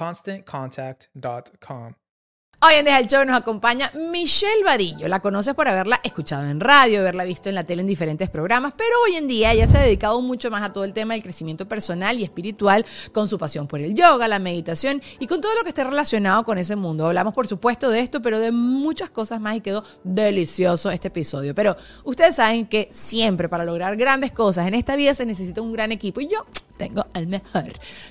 ConstantContact.com. Hoy en Deja el Show nos acompaña Michelle Vadillo. La conoces por haberla escuchado en radio, haberla visto en la tele en diferentes programas, pero hoy en día ella se ha dedicado mucho más a todo el tema del crecimiento personal y espiritual con su pasión por el yoga, la meditación y con todo lo que esté relacionado con ese mundo. Hablamos, por supuesto, de esto, pero de muchas cosas más y quedó delicioso este episodio. Pero ustedes saben que siempre para lograr grandes cosas en esta vida se necesita un gran equipo y yo tengo al mejor.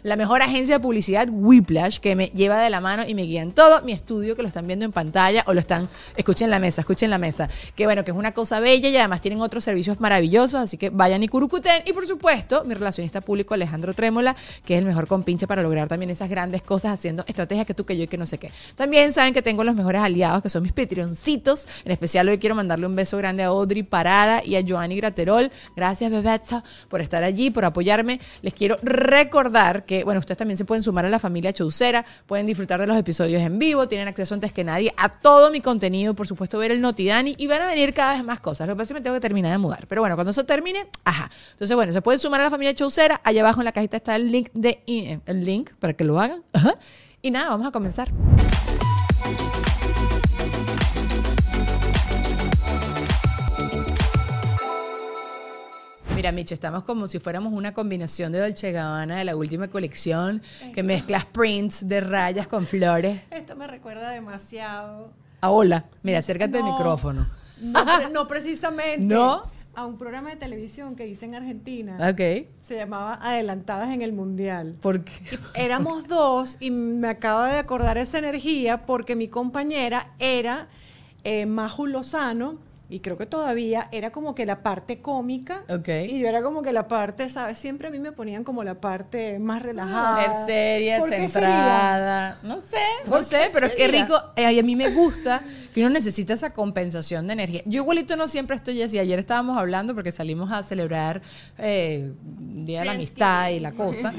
La mejor agencia de publicidad, Whiplash, que me lleva de la mano y me guía en todo mi estudio, que lo están viendo en pantalla o lo están, escuchen la mesa, escuchen la mesa. Que bueno, que es una cosa bella y además tienen otros servicios maravillosos, así que vayan y curucuten. Y por supuesto, mi relacionista público, Alejandro Trémola, que es el mejor compinche para lograr también esas grandes cosas haciendo estrategias que tú, que yo y que no sé qué. También saben que tengo los mejores aliados, que son mis Patreoncitos. En especial hoy quiero mandarle un beso grande a Audrey Parada y a Joanny Graterol. Gracias, Bebetza, por estar allí, por apoyarme. Les quiero recordar que, bueno, ustedes también se pueden sumar a la familia Chaucera, pueden disfrutar de los episodios en vivo, tienen acceso antes que nadie a todo mi contenido, por supuesto, ver el Notidani y van a venir cada vez más cosas. Lo que pasa es que me tengo que terminar de mudar. Pero bueno, cuando eso termine, ajá. Entonces, bueno, se pueden sumar a la familia Chaucera. Allá abajo en la cajita está el link de el link para que lo hagan. Ajá. Y nada, vamos a comenzar. Mira, Micho, estamos como si fuéramos una combinación de Dolce Gabbana de la última colección, que mezclas prints de rayas con flores. Esto me recuerda demasiado. A hola. Mira, acércate al micrófono. No, pre- no precisamente. ¿No? A un programa de televisión que hice en Argentina. Ok. Se llamaba Adelantadas en el Mundial. Porque Éramos dos y me acaba de acordar esa energía porque mi compañera era eh, Maju Lozano y creo que todavía era como que la parte cómica Ok. y yo era como que la parte, ¿sabes? Siempre a mí me ponían como la parte más relajada. mujer seria, ¿Por qué sería? centrada. No sé, no ¿Por sé, pero es que rico. eh, a mí me gusta que uno necesita esa compensación de energía. Yo igualito no siempre estoy así. Ayer estábamos hablando porque salimos a celebrar eh, Día de la Amistad y la cosa.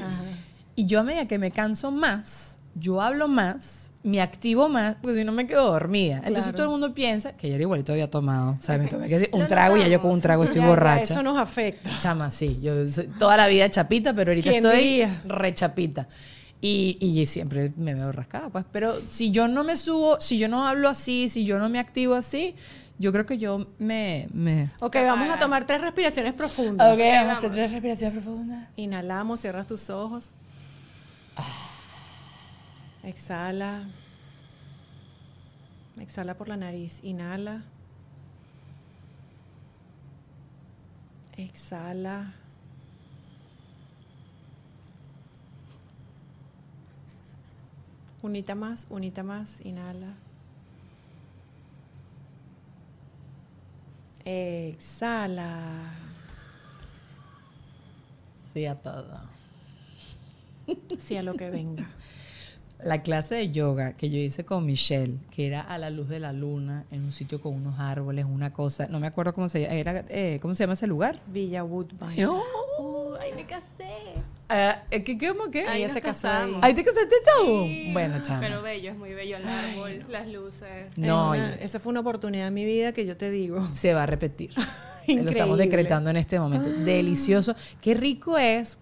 Y yo a medida que me canso más, yo hablo más, me activo más, porque si no me quedo dormida. Entonces Claro. todo el mundo piensa que ayer igualito había tomado. O sea, me tomé que decir, un trago y ya yo con un trago estoy borracha. Eso nos afecta. Chama, sí. Yo toda la vida chapita, pero ahorita ¿Quién estoy diría? rechapita. Y, y siempre me veo rascada, pues. Pero si yo no me subo, si yo no hablo así, si yo no me activo así, yo creo que yo me... me... Ok, vamos a tomar tres respiraciones profundas. Ok, vamos a hacer tres respiraciones profundas. Inhalamos, cierras tus ojos. Exhala. Exhala por la nariz. Inhala. Exhala. Unita más, unita más, inhala. Exhala. Sí a todo. Sí a lo que venga. La clase de yoga que yo hice con Michelle, que era a la luz de la luna, en un sitio con unos árboles, una cosa, no me acuerdo cómo se llama, era, eh, ¿cómo se llama ese lugar? Villa Woodbine. Oh, Ay, me casé. ah, ¿qué, qué, cómo qué? Ahí se casó casamos. ahí. ¿Ahí te casaste tú? Bueno, chama. Pero bello, es muy bello el árbol, las luces. No, Es una- y- esa fue una oportunidad en mi vida que yo te digo. se va a repetir. Lo estamos decretando en este momento. Delicioso. Qué rico es.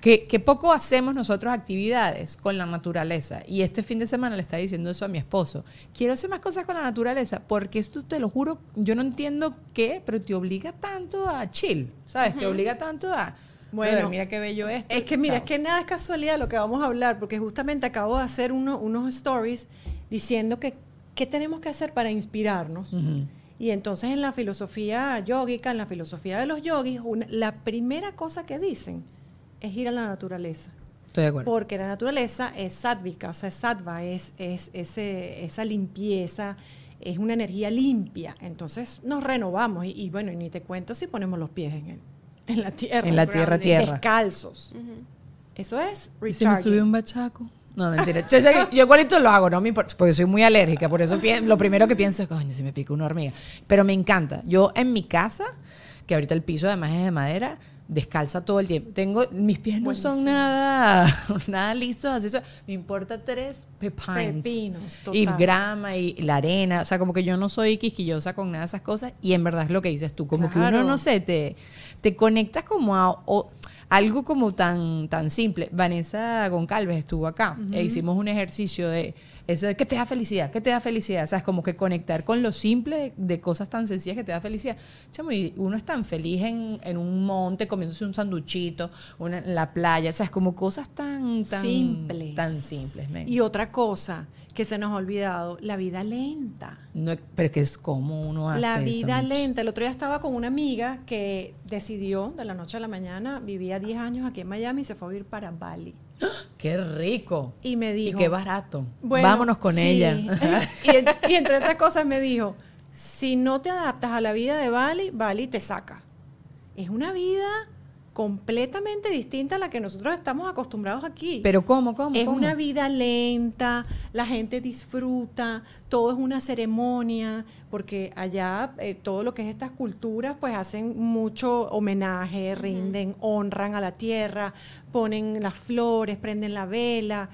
Que, que poco hacemos nosotros actividades con la naturaleza. Y este fin de semana le estaba diciendo eso a mi esposo. Quiero hacer más cosas con la naturaleza porque esto te lo juro, yo no entiendo qué, pero te obliga tanto a chill, ¿sabes? Te obliga tanto a... Bueno, "Brother, mira qué bello esto. Es que mira, chao". es que nada es casualidad lo que vamos a hablar, porque justamente acabo de hacer uno- unos stories diciendo que qué tenemos que hacer para inspirarnos. Y entonces en la filosofía yógica, en la filosofía de los yogis, una- la primera cosa que dicen es ir a la naturaleza. Estoy de acuerdo. Porque la naturaleza es sádvica, o sea, es sattva, es, es ese- esa limpieza, es una energía limpia. Entonces nos renovamos. Y, y bueno, y ni te cuento si ponemos los pies en, el, en la tierra. En la tierra, tierra. Descalzos. Eso es ¿Y se me recharging. subió un bachaco? No, mentira. Yo, yo igualito lo hago, no me importa, porque soy muy alérgica, por eso lo primero que pienso es, coño, si me pica una hormiga. Pero me encanta. Yo en mi casa, que ahorita el piso además es de madera, descalza todo el tiempo. Tengo, mis pies no son nada, nada listos, así eso. Me importa tres pepines. Pepinos, Y total. grama y la arena. O sea, como que yo no soy quisquillosa con nada de esas cosas. Y en verdad es lo que dices tú. Como que uno, no sé, te, te conectas como a o- algo como tan, tan simple. Vanessa Goncalves estuvo acá e hicimos un ejercicio de eso de que te da felicidad, que te da felicidad. O sea, es como que conectar con lo simple de cosas tan sencillas que te da felicidad. Chamo, y uno es tan feliz en, en un monte comiéndose un sanduchito, una, en la playa. O sea, es como cosas tan, tan simples. Tan simples. Y otra cosa que se nos ha olvidado, la vida lenta. No, pero es que es como uno hace La vida lenta. El otro día estaba con una amiga que decidió de la noche a la mañana, vivía 10 años aquí en Miami y se fue a vivir para Bali. Qué rico. Y me Y dijo... qué barato. Bueno, Vámonos con sí. ella. y, y entre esas cosas me dijo, si no te adaptas a la vida de Bali, Bali te saca. Es una vida completamente distinta a la que nosotros estamos acostumbrados aquí. Pero ¿cómo, cómo? es cómo? una vida lenta, la gente disfruta, todo es una ceremonia, porque allá eh, todo lo que es estas culturas, pues hacen mucho homenaje, rinden, honran a la tierra, ponen las flores, prenden la vela.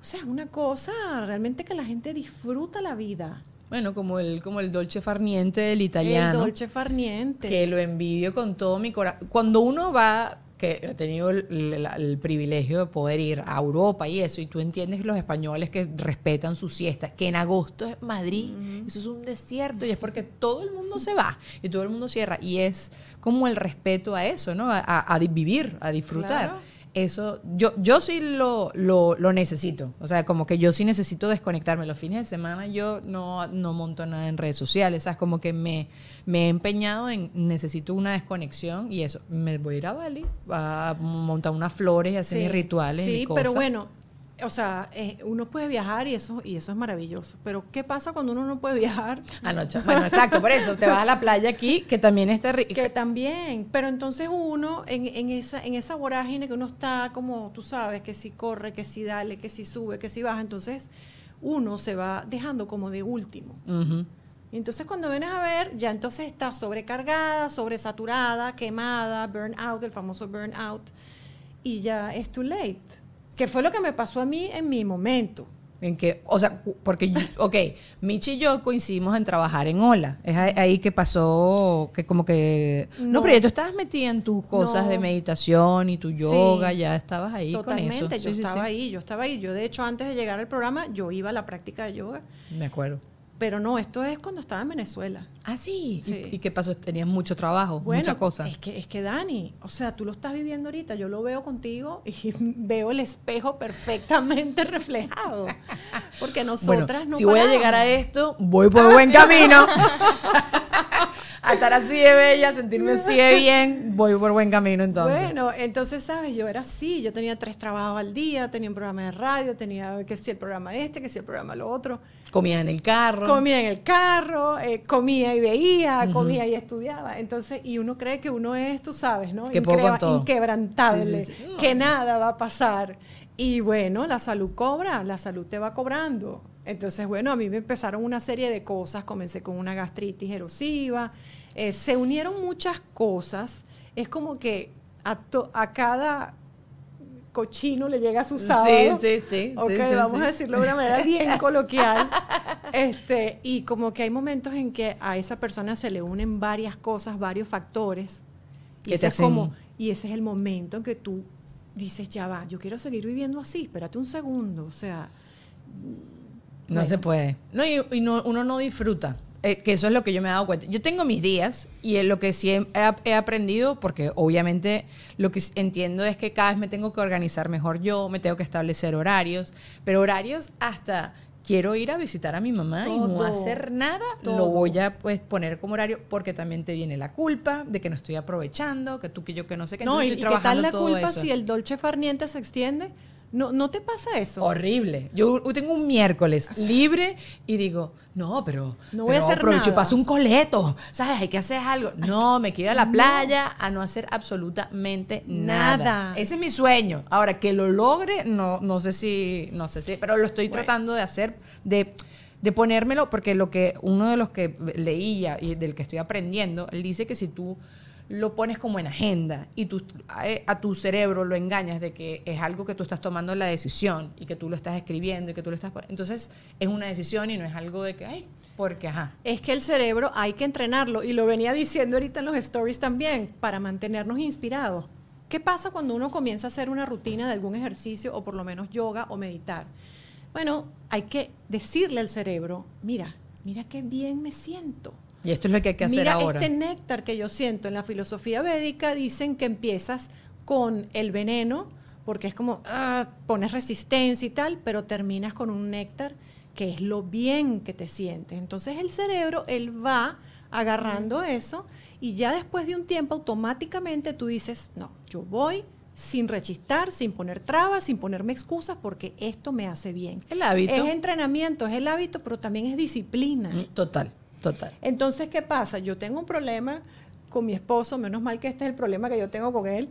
O sea, es una cosa realmente que la gente disfruta la vida. Bueno, como el, como el dolce farniente del El italiano. dolce farniente. que lo envidio con todo mi corazón. Cuando uno va, que he tenido el, el- el privilegio de poder ir a Europa y eso, y tú entiendes los españoles que respetan sus siestas, que en agosto es Madrid, eso es un desierto, y es porque todo el mundo se va y todo el mundo cierra, y es como el respeto a eso, ¿no? A, a- vivir, a disfrutar. Claro. Eso, yo, yo sí lo, lo, lo necesito. O sea, como que yo sí necesito desconectarme. Los fines de semana yo no, no monto nada en redes sociales. ¿sabes? Como que me, me he empeñado en necesito una desconexión y eso. Me voy a ir a Bali, a montar unas flores y hacer Sí, mis rituales. Sí, pero cosas. bueno, o sea, eh, uno puede viajar y eso, y eso es maravilloso. Pero ¿qué pasa cuando uno no puede viajar? Anoche. Bueno, exacto, por eso. Te vas a la playa aquí, que también está rico. Que también, pero entonces uno en, en esa en esa vorágine que uno está como tú sabes que si corre, que si dale, que si sube, que si baja, entonces uno se va dejando como de último. Y entonces cuando vienes a ver, ya entonces está sobrecargada, sobresaturada, quemada, burnout, el famoso burnout, y ya es too late. Que fue lo que me pasó a mí en mi momento. En que, o sea, porque, yo- ok, Michi y yo coincidimos en trabajar en Ola. Es ahí- que pasó, que como que... No, No. pero ya tú estabas metida en tus cosas No. de meditación y tu yoga, Sí. ya estabas ahí con eso. Totalmente, yo sí, estaba sí. ahí, yo estaba ahí. Yo de hecho antes de llegar al programa, yo iba a la práctica de yoga. Me acuerdo. Pero no, esto es cuando estaba en Venezuela. Ah, sí. Sí. ¿Y, y qué pasó? Tenías mucho trabajo, Bueno, muchas cosas. Es que, es que Dani, o sea, tú lo estás viviendo ahorita, yo lo veo contigo y veo el espejo perfectamente reflejado. Porque Bueno, nosotras no si voy a llegar a esto, voy por buen camino. A estar así de bella, sentirme así de bien, voy por buen camino entonces. Bueno, entonces, ¿sabes? Yo era así, yo tenía tres trabajos al día, tenía un programa de radio, tenía que si el programa este, que si el programa lo otro. Comía en el carro. Comía en el carro, eh, comía y veía, comía y estudiaba. Entonces, y uno cree que uno es, tú sabes, ¿no? Que todo. Inquebrantable, Sí, sí, sí. que nada va a pasar. Y bueno, la salud cobra, la salud te va cobrando. Entonces, bueno, a mí me empezaron una serie de cosas. Comencé con una gastritis erosiva. eh, se unieron muchas cosas. Es como que a, to- a cada cochino le llega su sábado. sí, sí, Ok, sí, sí, vamos sí. a decirlo de una manera bien coloquial. Este, y como que hay momentos en que a esa persona se le unen varias cosas, varios factores. Y ese, es como, y ese es el momento en que tú dices, ya va, yo quiero seguir viviendo así, espérate un segundo. O sea, No Bueno. se puede. No, y, y no- uno no disfruta. eh, que eso es lo que yo me he dado cuenta. Yo tengo mis días y es lo que sí he, aprendido, porque obviamente lo que entiendo es que cada vez me tengo que organizar mejor yo, me tengo que establecer horarios, pero horarios hasta quiero ir a visitar a mi mamá y no hacer nada, lo voy a pues, poner como horario porque también te viene la culpa de que no estoy aprovechando, que tú, que yo, que no sé qué. no, entonces y, y estoy qué tal trabajando la todo culpa eso. si el dolce farniente se extiende. ¿No, ¿No te pasa eso? Horrible. Yo tengo un miércoles libre y digo, no, pero No voy a hacer nada. paso un coleto, ¿sabes? Hay que hacer algo. No, me quedo a la playa a no hacer absolutamente nada. Nada. Ese es mi sueño. Ahora que lo logre, no, no sé si, no sé si, pero lo estoy Bueno. tratando de hacer, de de ponérmelo, porque lo que uno de los que leía y del que estoy aprendiendo, él dice que si tú lo pones como en agenda y a, a tu cerebro lo engañas de que es algo que tú estás tomando la decisión y que tú lo estás escribiendo y que tú lo estás... Entonces es una decisión y no es algo de que, ay, porque, ajá. Es que el cerebro hay que entrenarlo y lo venía diciendo ahorita en los stories también para mantenernos inspirados. ¿Qué pasa cuando uno comienza a hacer una rutina de algún ejercicio o por lo menos yoga o meditar? Bueno, hay que decirle al cerebro, mira, mira qué bien me siento. Y esto es lo que hay que hacer Mira ahora. este néctar que yo siento en la filosofía védica, dicen que empiezas con el veneno, porque es como, ah, pones resistencia y tal, pero terminas con un néctar que es lo bien que te sientes. Entonces el cerebro, él va agarrando eso y ya después de un tiempo automáticamente tú dices, no, yo voy sin rechistar, sin poner trabas, sin ponerme excusas, porque esto me hace bien. El hábito. Es entrenamiento, es el hábito, pero también es disciplina. Mm, Total, total. Entonces, ¿qué pasa? Yo tengo un problema con mi esposo, menos mal que este es el problema que yo tengo con él,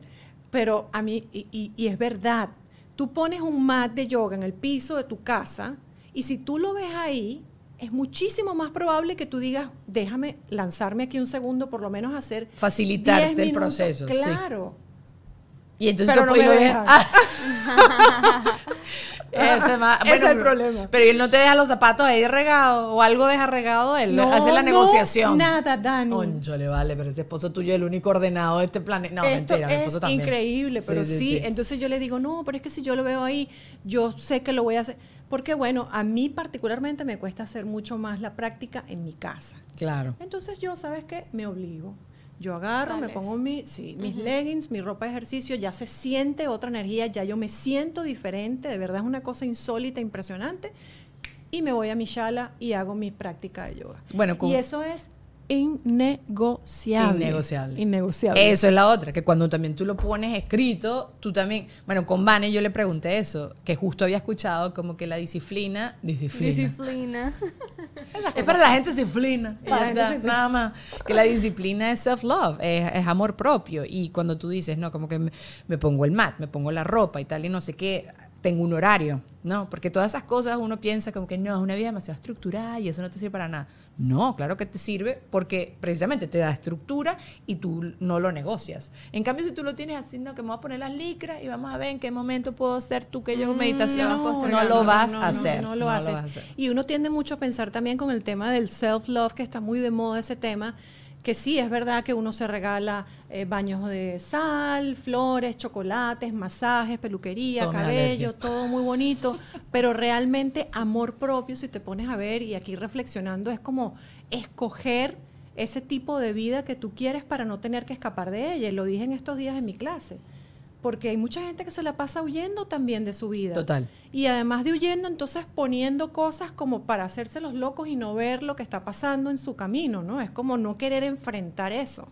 pero a mí, y, y- y es verdad, tú pones un mat de yoga en el piso de tu casa y si tú lo ves ahí, es muchísimo más probable que tú digas, déjame lanzarme aquí un segundo, por lo menos hacer... Facilitarte 10 el minutos". proceso, sí. Claro. Y entonces Pero no me lo dejan. Ah. Ese Ese es el problema. Pero él no te deja los zapatos ahí regados o algo deja regado él. hace la no, negociación. nada, Dani. Conchole, vale, pero ese esposo tuyo es el único ordenado de este planeta. No, Esto mentira, mi esposo es también. increíble, pero sí, Entonces yo le digo, no, pero es que si yo lo veo ahí, yo sé que lo voy a hacer. Porque bueno, a mí particularmente me cuesta hacer mucho más la práctica en mi casa. Claro. Entonces yo, ¿sabes qué? Me obligo. Yo agarro, me pongo mi, sí, mis leggings, mi ropa de ejercicio, ya se siente otra energía, ya yo me siento diferente, de verdad es una cosa insólita, impresionante. Y me voy a mi shala y hago mi práctica de yoga. Bueno, con- y eso es innegociable. Innegociable. Innegociable. Eso es la otra, que cuando también tú lo pones escrito, tú también, bueno, con Vane yo le pregunté eso, que justo había escuchado como que la disciplina, disciplina, Disciplina. es para la gente disciplina, nada más, que la disciplina es self-love, es, es amor propio, y cuando tú dices, no, como que me, me pongo el mat, me pongo la ropa y tal, y no sé qué, tengo un horario, ¿no? Porque todas esas cosas uno piensa como que no, es una vida demasiado estructurada y eso no te sirve para nada. No, claro que te sirve porque precisamente te da estructura y tú no lo negocias. En cambio, si tú lo tienes así, no, que me voy a poner las licras y vamos a ver en qué momento puedo hacer tú que yo meditación, Mm, No, no, lo vas a hacer. No, lo haces. Y uno tiende mucho a pensar también con el tema del self-love, que está muy de moda ese tema, que sí, es verdad que uno se regala eh, baños de sal, flores, chocolates, masajes, peluquería, cabello, alergia. todo muy bonito, pero realmente amor propio, si te pones a ver y aquí reflexionando, es como escoger ese tipo de vida que tú quieres para no tener que escapar de ella. Y lo dije en estos días en mi clase. porque hay mucha gente que se la pasa huyendo también de su vida. Total. Y además de huyendo, entonces poniendo cosas como para hacerse los locos y no ver lo que está pasando en su camino, ¿no? Es como no querer enfrentar eso.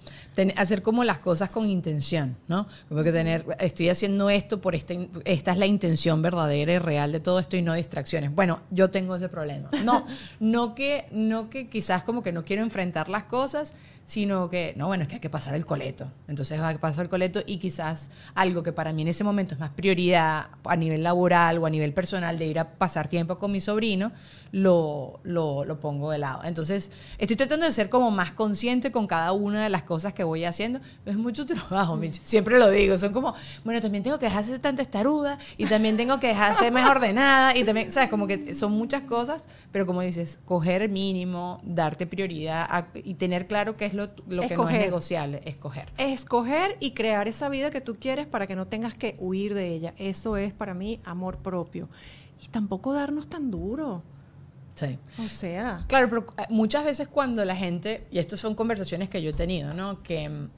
Hacer como las cosas con intención, ¿no? Como que tener, estoy haciendo esto por esta, in- esta es la intención verdadera y real de todo esto y no distracciones. Bueno, yo tengo ese problema. No, no que, no que quizás como que no quiero enfrentar las cosas, sino que, no, bueno, es que hay que pasar el coleto. Entonces va a pasar el coleto y quizás algo que para mí en ese momento es más prioridad a nivel laboral o a nivel personal de ir a pasar tiempo con mi sobrino, lo, lo, lo pongo de lado. Entonces, estoy tratando de ser como más consciente con cada una de las cosas que voy haciendo. Es mucho trabajo, siempre lo digo. Son como, bueno, también tengo que dejar de ser tan testaruda y también tengo que dejar de ser más ordenada y también, ¿sabes? Como que son muchas cosas, pero como dices, coger mínimo, darte prioridad a- y tener claro qué es lo, lo que no es negociable, escoger. Escoger y crear esa vida que tú quieres para que no tengas que huir de ella. Eso es para mí amor propio. Y tampoco darnos tan duro. Sí. O sea, Claro, pero eh, muchas veces cuando la gente, y estas son conversaciones que yo he tenido, ¿no? Que, mm,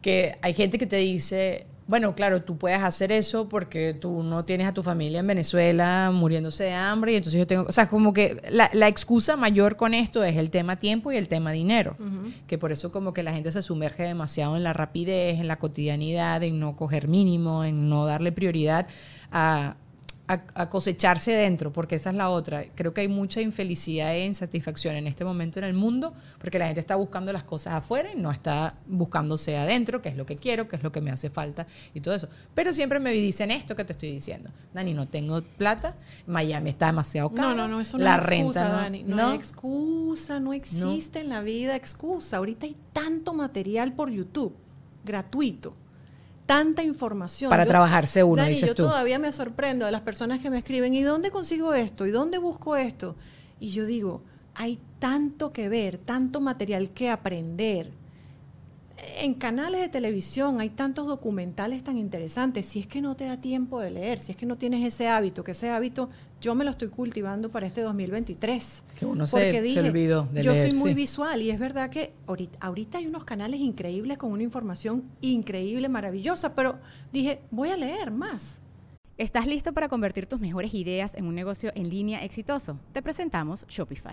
que hay gente que te dice, bueno, claro, tú puedes hacer eso porque tú no tienes a tu familia en Venezuela muriéndose de hambre y entonces yo tengo, o sea, como que la, la excusa mayor con esto es el tema tiempo y el tema dinero, que por eso como que la gente se sumerge demasiado en la rapidez, en la cotidianidad, en no coger mínimo, en no darle prioridad a, a, a cosecharse dentro, porque esa es la otra. Creo que hay mucha infelicidad e insatisfacción en este momento en el mundo, porque la gente está buscando las cosas afuera y no está buscándose adentro, qué es lo que quiero, qué es lo que me hace falta y todo eso. Pero siempre me dicen esto que te estoy diciendo. Dani, no tengo plata, Miami está demasiado caro. no, no, no, eso no la es excusa, renta no, Dani. No, no. hay excusa, no existe en la vida excusa. Ahorita hay tanto material por YouTube, gratuito, tanta información. Para trabajarse uno, Dani, dices yo tú. todavía me sorprendo de las personas que me escriben, ¿y dónde consigo esto? ¿Y dónde busco esto? Y yo digo, hay tanto que ver, tanto material que aprender. En canales de televisión hay tantos documentales tan interesantes. Si es que no te da tiempo de leer, si es que no tienes ese hábito, que ese hábito yo me lo estoy cultivando para este 2023. Que uno se- Porque se dije, olvidó de yo leer, soy muy sí. visual y es verdad que ahorita, ahorita hay unos canales increíbles con una información increíble, maravillosa, pero dije, voy a leer más. ¿Estás listo para convertir tus mejores ideas en un negocio en línea exitoso? Te presentamos Shopify.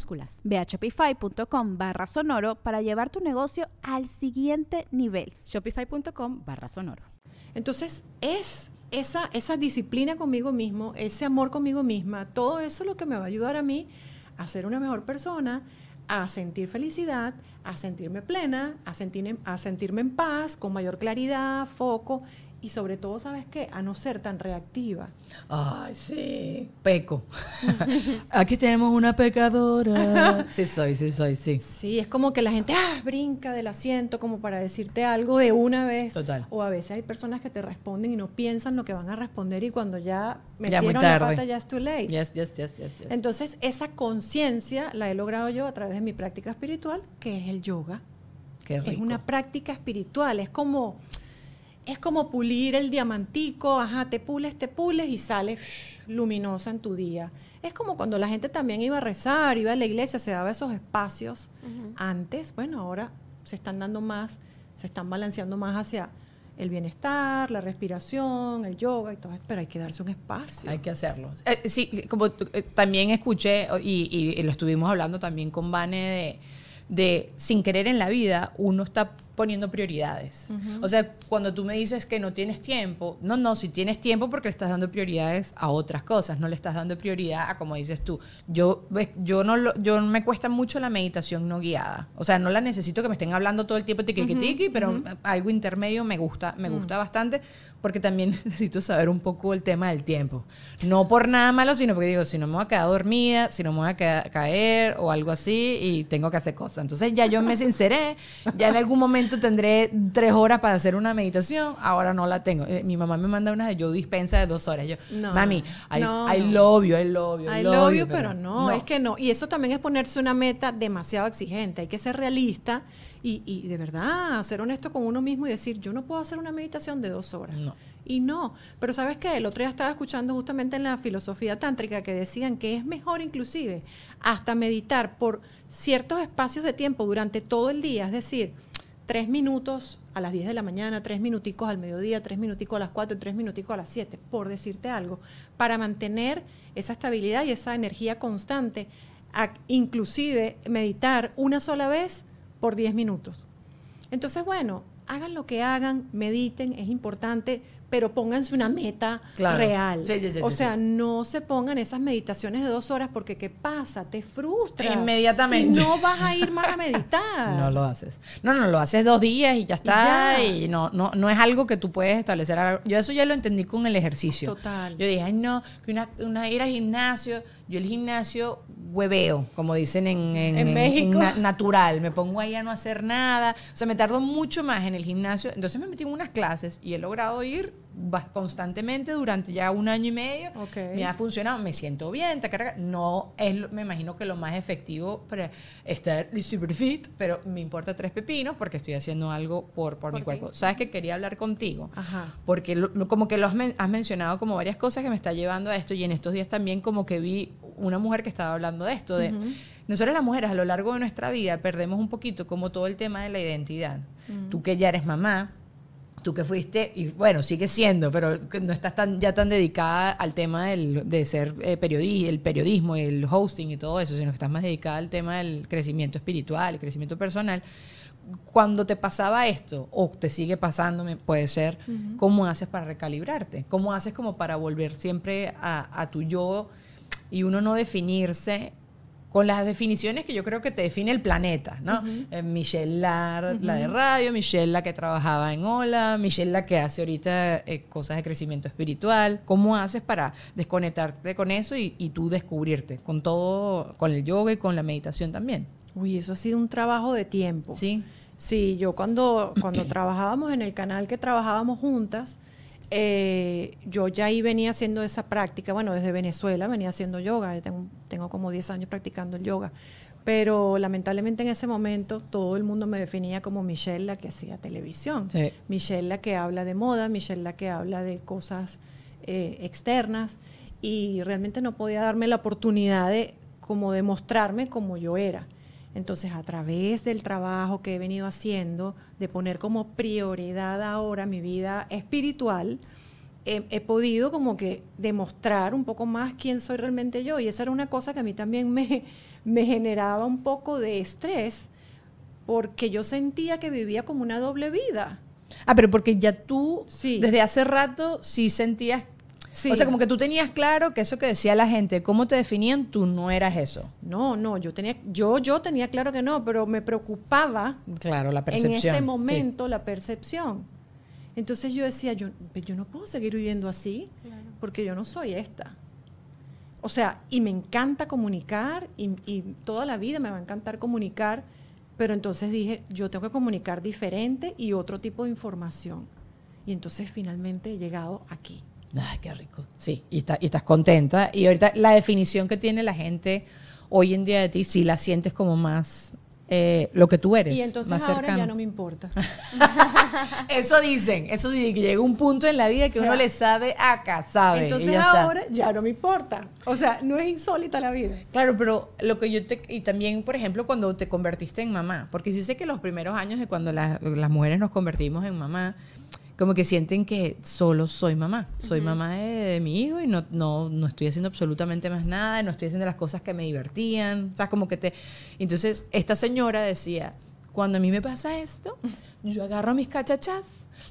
Ve a shopify.com barra sonoro para llevar tu negocio al siguiente nivel. Shopify.com barra sonoro. Entonces, es esa, esa disciplina conmigo mismo, ese amor conmigo misma, todo eso es lo que me va a ayudar a mí a ser una mejor persona, a sentir felicidad, a sentirme plena, a, sentir, a sentirme en paz, con mayor claridad, foco y sobre todo, ¿sabes qué? A no ser tan reactiva. Ay, sí. Peco. Aquí tenemos una pecadora. Sí soy, sí soy, sí. Sí, es como que la gente ah, brinca del asiento como para decirte algo de una vez. Total. O a veces hay personas que te responden y no piensan lo que van a responder y cuando ya Ya muy metieron la tarde. pata ya es too late. Yes, yes, yes, yes, yes. Entonces, esa conciencia la he logrado yo a través de mi práctica espiritual, que es el yoga. Qué rico. Es una práctica espiritual, es como es como pulir el diamantico, ajá, te pules, te pules y sales shh, luminosa en tu día. Es como cuando la gente también iba a rezar, iba a la iglesia, se daba esos espacios antes, bueno, ahora se están dando más, se están balanceando más hacia el bienestar, la respiración, el yoga y todo esto, pero hay que darse un espacio. Hay que hacerlo. Eh, sí, como eh, también escuché y, y- y lo estuvimos hablando también con Vane de, de sin querer en la vida, uno está poniendo prioridades. O sea, cuando tú me dices que no tienes tiempo, no, no, si tienes tiempo porque le estás dando prioridades a otras cosas, no le estás dando prioridad a como dices tú. Yo, yo no lo, yo me cuesta mucho la meditación no guiada. O sea, no la necesito que me estén hablando todo el tiempo tiqui tiqui, pero algo intermedio me gusta, me gusta bastante porque también necesito saber un poco el tema del tiempo. No por nada malo, sino porque digo, si no me voy a quedar dormida, si no me voy a caer o algo así y tengo que hacer cosas. Entonces ya yo me sinceré, ya en algún momento tendré tres horas para hacer una meditación, ahora no la tengo. Eh, mi mamá me manda una de yo dispensa de dos horas. Yo, No, mami, I, no, I love you, I love you, I I love love you", you, pero no, es que no. Y eso también es ponerse una meta demasiado exigente. Hay que ser realista y, y de verdad ser honesto con uno mismo y decir, yo no puedo hacer una meditación de dos horas. No. Y no, pero sabes qué, el otro día estaba escuchando justamente en la filosofía tántrica que decían que es mejor inclusive hasta meditar por ciertos espacios de tiempo durante todo el día, es decir, tres minutos a las 10 de la mañana, tres minuticos al mediodía, tres minuticos a las 4 y tres minuticos a las 7, por decirte algo, para mantener esa estabilidad y esa energía constante, inclusive meditar una sola vez por 10 minutos. Entonces, bueno, hagan lo que hagan, mediten, es importante, pero pónganse una meta Claro. real. Sí, sí, sí, o sea, no se pongan esas meditaciones de dos horas porque ¿qué pasa? Te frustra. Inmediatamente. Y no vas a ir más a meditar. No lo haces. No, no, lo haces dos días y ya está. ya. Y, no, no, no es algo que tú puedes establecer. Yo eso ya lo entendí con el ejercicio. Total. Yo dije, ay, no, que una, una ir al gimnasio. Yo el gimnasio hueveo, como dicen en, en- En en- México. na- natural. Me pongo ahí a no hacer nada. O sea, me tardo mucho más en el gimnasio. Entonces me metí en unas clases y he logrado ir constantemente durante ya un año y medio. Ok. Me ha funcionado, me siento bien, no es, me imagino que lo más efectivo para estar super fit, pero me importa tres pepinos porque estoy haciendo algo por, por, mi ti. cuerpo. Sabes que quería hablar contigo, Ajá. porque lo- como que lo has, men- has mencionado como varias cosas que me está llevando a esto y en estos días también como que vi una mujer que estaba hablando de esto, de nosotros las mujeres a lo largo de nuestra vida perdemos un poquito como todo el tema de la identidad. Tú que ya eres mamá, tú que fuiste, y bueno, sigue siendo, pero no estás tan, ya tan dedicada al tema del, de ser eh, periodista, el periodismo, el hosting y todo eso, sino que estás más dedicada al tema del crecimiento espiritual, el crecimiento personal. Cuando te pasaba esto, o te sigue pasando, puede ser, ¿cómo haces para recalibrarte? ¿Cómo haces como para volver siempre a, a tu yo y uno no definirse con las definiciones que yo creo que te define el planeta, ¿no? Eh, Michelle Lar, la de radio, Michelle la que trabajaba en Hola, Michelle la que hace ahorita eh, cosas de crecimiento espiritual. ¿Cómo haces para desconectarte con eso y, y tú descubrirte con todo, con el yoga y con la meditación también? Uy, eso ha sido un trabajo de tiempo. Sí. Sí, yo cuando, cuando trabajábamos en el canal que trabajábamos juntas, eh, yo ya ahí venía haciendo esa práctica, bueno, desde Venezuela venía haciendo yoga, yo tengo, tengo como 10 años practicando el yoga, pero lamentablemente en ese momento todo el mundo me definía como Michelle la que hacía televisión, Sí. Michelle la que habla de moda, Michelle la que habla de cosas eh, externas y realmente no podía darme la oportunidad de como de mostrarme como yo era. Entonces, a través del trabajo que he venido haciendo, de poner como prioridad ahora mi vida espiritual, he, he podido como que demostrar un poco más quién soy realmente yo. Y esa era una cosa que a mí también me, me generaba un poco de estrés, porque yo sentía que vivía como una doble vida. Ah, pero porque ya tú, Sí. desde hace rato, sí sentías... Sí. O sea, como que tú tenías claro que eso que decía la gente, cómo te definían, tú no eras eso. No, no, yo tenía, yo, yo tenía claro que no, pero me preocupaba Claro, la en percepción. ese sí. momento la percepción. Entonces yo decía, yo, yo no puedo seguir viviendo así, porque yo no soy esta. O sea, y me encanta comunicar, y, y toda la vida me va a encantar comunicar, pero entonces dije, yo tengo que comunicar diferente y otro tipo de información. Y entonces finalmente he llegado aquí. Ay, qué rico. Sí, y, está- y estás contenta. Y ahorita la definición que tiene la gente hoy en día de ti, sí la sientes como más eh, lo que tú eres. Y entonces más ahora cercano. ya no me importa. Eso dicen, eso dicen, que llega un punto en la vida que O sea, uno le sabe acá, sabe. Entonces ya está. ahora ya no me importa. O sea, no es insólita la vida. Claro, pero lo que yo te... Y también, por ejemplo, cuando te convertiste en mamá, porque sí sé que los primeros años de cuando la- las mujeres nos convertimos en mamá, como que sienten que solo soy mamá, soy mamá de, de mi hijo y no, no, no estoy haciendo absolutamente más nada, no estoy haciendo las cosas que me divertían, o sea, como que te... Entonces, esta señora decía, Cuando a mí me pasa esto, yo agarro mis cachachas,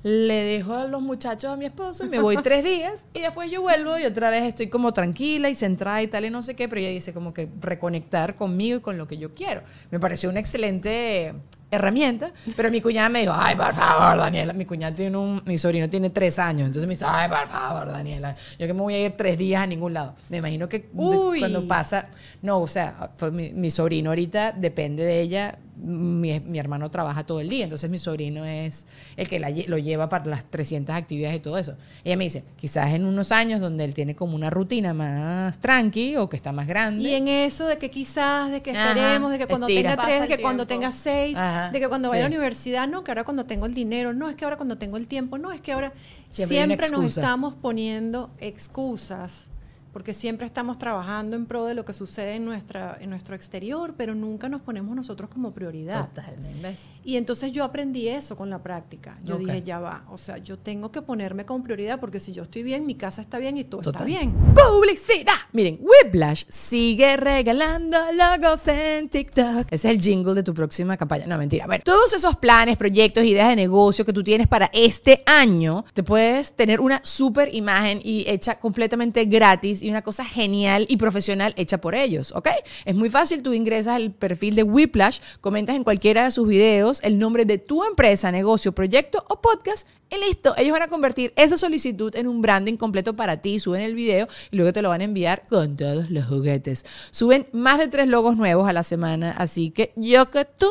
le dejo a los muchachos a mi esposo y me voy tres días y después yo vuelvo y otra vez estoy como tranquila y centrada y tal y no sé qué, pero ella dice como que reconectar conmigo y con lo que yo quiero. Me pareció una excelente herramienta, pero mi cuñada me dijo, ay, por favor, Daniela, mi cuñada tiene un, mi sobrino tiene tres años, entonces me dice, ay, por favor, Daniela, yo que me voy a ir tres días a ningún lado. Me imagino que Uy. cuando pasa, no, o sea, pues mi, mi sobrino ahorita depende de ella, mi, mi hermano trabaja todo el día, entonces mi sobrino es el que la lo lleva para las 300 actividades y todo eso. Ella me dice, quizás en unos años donde él tiene como una rutina más tranqui o que está más grande. Y en eso de que quizás, de que Ajá, esperemos, de que cuando estira. tenga tres, de que cuando tenga seis, Ajá, de que cuando vaya a la universidad, no, que ahora cuando tengo el dinero, no, es que ahora cuando tengo el tiempo, no, es que ahora Siempre nos estamos poniendo excusas, porque siempre estamos trabajando en pro de lo que sucede en, nuestra, en nuestro exterior, pero nunca nos ponemos nosotros como prioridad. Totalmente. Y entonces yo aprendí eso con la práctica. Yo dije, ya va, o sea, yo tengo que ponerme como prioridad porque si yo estoy bien, mi casa está bien y todo Total. está bien. Publicidad. Miren, Whiplash sigue regalando logos en TikTok. Ese es el jingle de tu próxima campaña. No, mentira. Bueno, todos esos planes, proyectos, ideas de negocio que tú tienes para este año, te puedes tener una súper imagen y hecha completamente gratis y una cosa genial y profesional hecha por ellos, ¿ok? Es muy fácil. Tú ingresas al perfil de Whiplash, comentas en cualquiera de sus videos el nombre de tu empresa, negocio, proyecto o podcast y listo, ellos van a convertir esa solicitud en un branding completo para ti, suben el video y luego te lo van a enviar con todos los juguetes. Suben más de tres logos nuevos a la semana, así que yo que tú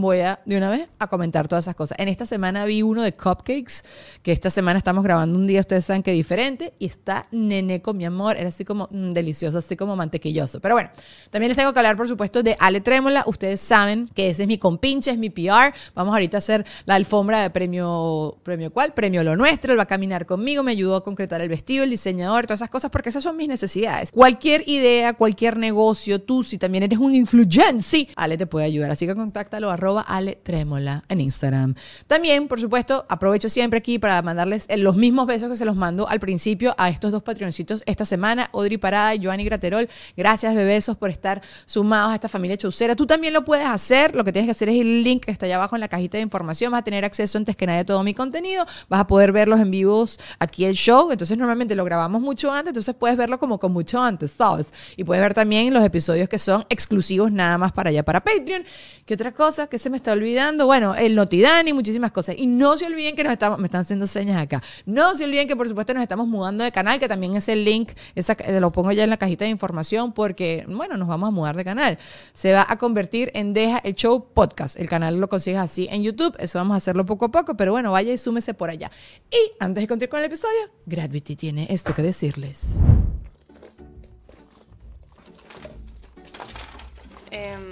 voy a de una vez a comentar todas esas cosas. En esta semana vi uno de cupcakes, que esta semana estamos grabando un día, ustedes saben que diferente, y está neneco, mi amor, era así como mm, delicioso, así como mantequilloso. Pero bueno, también les tengo que hablar, por supuesto, de Ale Trémola. Ustedes saben que ese es mi compinche, es mi PR. Vamos ahorita a hacer la alfombra de premio, ¿premio cuál? Premio Lo Nuestro. Él va a caminar conmigo, me ayudó a concretar el vestido, el diseñador, todas esas cosas, porque esas son mis necesidades. Cualquier idea, cualquier negocio, tú si también eres un influencer, Ale te puede ayudar. Así que contáctalo arroba Ale Trémola en Instagram. También, por supuesto, aprovecho siempre aquí para mandarles eh, los mismos besos que se los mando al principio a estos dos patroncitos esta semana, Audrey Parada y Joanny Graterol. Gracias, bebesos, por estar sumados a esta familia chaucera. Tú también lo puedes hacer. Lo que tienes que hacer es el link que está allá abajo en la cajita de información. Vas a tener acceso antes que nadie a todo mi contenido. Vas a poder verlos en vivos aquí el show. Entonces, normalmente lo grabamos mucho antes, entonces puedes verlo como con mucho antes, ¿sabes? Y puedes ver también los episodios que son exclusivos nada más para allá, para Patreon. ¿Qué otra cosa que se me está olvidando? Bueno, el Notidani, muchísimas cosas. Y no se olviden que nos estamos, me están haciendo señas acá. No se olviden que por supuesto nos estamos mudando de canal, que también es el link, esa, eh, lo pongo ya en la cajita de información porque, bueno, nos vamos a mudar de canal. Se va a convertir en Deja el Show Podcast. El canal lo consigues así en YouTube. Eso vamos a hacerlo poco a poco, pero bueno, vaya y súmese por allá. Y antes de continuar con el episodio, Gravity tiene esto que decirles. Em,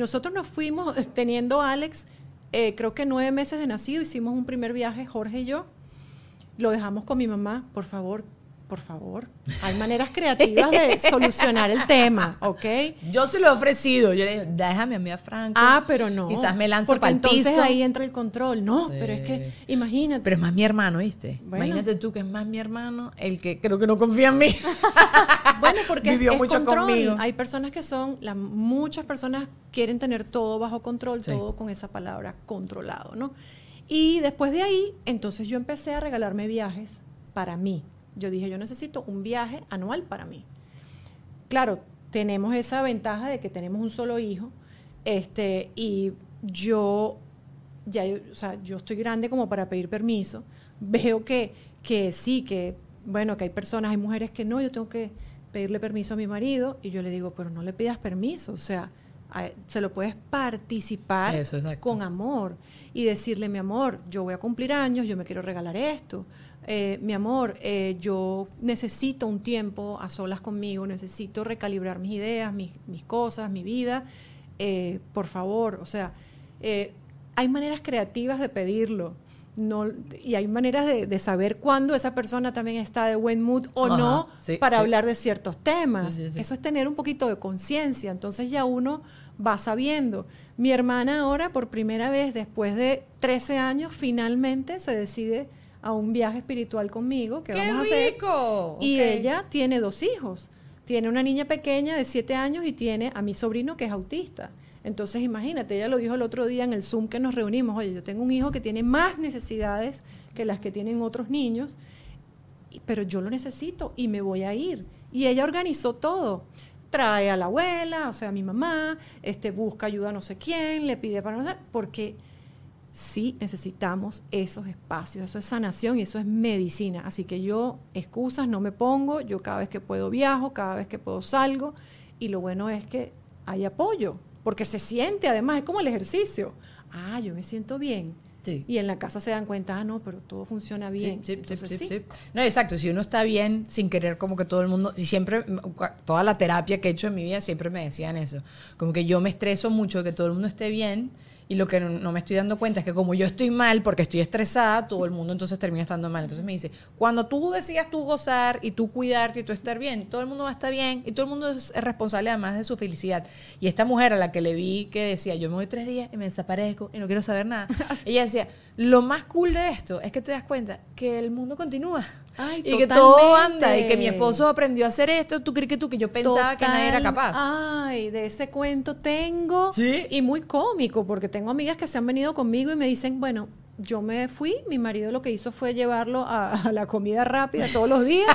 Nosotros nos fuimos teniendo a Alex, eh, creo que nueve meses de nacido, hicimos un primer viaje, Jorge y yo. Lo dejamos con mi mamá, por favor, por favor. Hay maneras creativas de solucionar el tema, ¿ok? Yo se lo he ofrecido. Yo le digo, déjame a mí a Franco. Ah, pero no. Quizás me lanzo Porque para el entonces piso. ahí entra el control. No, pero es que, imagínate. Pero es más mi hermano, ¿viste? Bueno. Imagínate tú que es más mi hermano el que creo que no confía en mí. Bueno, porque Vivió es mucho control. conmigo. Hay personas que son, muchas personas quieren tener todo bajo control, Sí. todo con esa palabra controlado, ¿no? Y después de ahí, entonces yo empecé a regalarme viajes para mí. Yo dije, yo necesito un viaje anual para mí. Claro, tenemos esa ventaja de que tenemos un solo hijo, este, y yo ya, o sea, yo estoy grande como para pedir permiso. Veo que, que sí, que, bueno, que hay personas, hay mujeres que no, yo tengo que pedirle permiso a mi marido, y yo le digo, pero no le pidas permiso, o sea, se lo puedes participar Eso, con amor y decirle, mi amor, yo voy a cumplir años, yo me quiero regalar esto. Eh, mi amor, eh, yo necesito un tiempo a solas conmigo, necesito recalibrar mis ideas, mis, mis cosas, mi vida. eh, por favor, o sea, hay maneras creativas de pedirlo. No, y hay maneras de, de saber cuándo esa persona también está de buen mood o Ajá, no sí, para sí. hablar de ciertos temas. Sí. Eso es tener un poquito de conciencia. Entonces ya uno va sabiendo. Mi hermana ahora, por primera vez, después de 13 años, finalmente se decide a un viaje espiritual conmigo que ¡Qué vamos a hacer. rico! Y ella tiene dos hijos. Tiene una niña pequeña de 7 años y tiene a mi sobrino que es autista. Entonces, imagínate, ella lo dijo el otro día en el Zoom que nos reunimos, oye, yo tengo un hijo que tiene más necesidades que las que tienen otros niños, pero yo lo necesito y me voy a ir. Y ella organizó todo. Trae a la abuela, o sea, a mi mamá, este, busca ayuda a no sé quién, le pide para no sé, porque sí necesitamos esos espacios, eso es sanación y eso es medicina. Así que yo excusas no me pongo, yo cada vez que puedo viajo, cada vez que puedo salgo y lo bueno es que hay apoyo, porque se siente además, es como el ejercicio. Ah, yo me siento bien. Sí. Y en la casa se dan cuenta, ah, no, pero todo funciona bien. Sí, sí, Entonces. No, exacto. Si uno está bien, sin querer, como que todo el mundo. Y siempre, toda la terapia que he hecho en mi vida, siempre me decían eso. Como que yo me estreso mucho que todo el mundo esté bien. Y lo que no, no me estoy dando cuenta es que como yo estoy mal porque estoy estresada, todo el mundo entonces termina estando mal. Entonces me dice, cuando tú decidas tú gozar y tú cuidarte y tú estar bien, todo el mundo va a estar bien y todo el mundo es, es responsable además de su felicidad. Y esta mujer a la que le vi que decía, yo me voy tres días y me desaparezco y no quiero saber nada, ella decía, lo más cool de esto es que te das cuenta que el mundo continúa. Ay, y que todo anda y que mi esposo aprendió a hacer esto, tú crees que tú que yo pensaba que nadie era capaz. Ay, de ese cuento tengo. ¿Sí? Y muy cómico, porque tengo amigas que se han venido conmigo y me dicen, bueno, yo me fui, mi marido lo que hizo fue llevarlo a, a la comida rápida todos los días.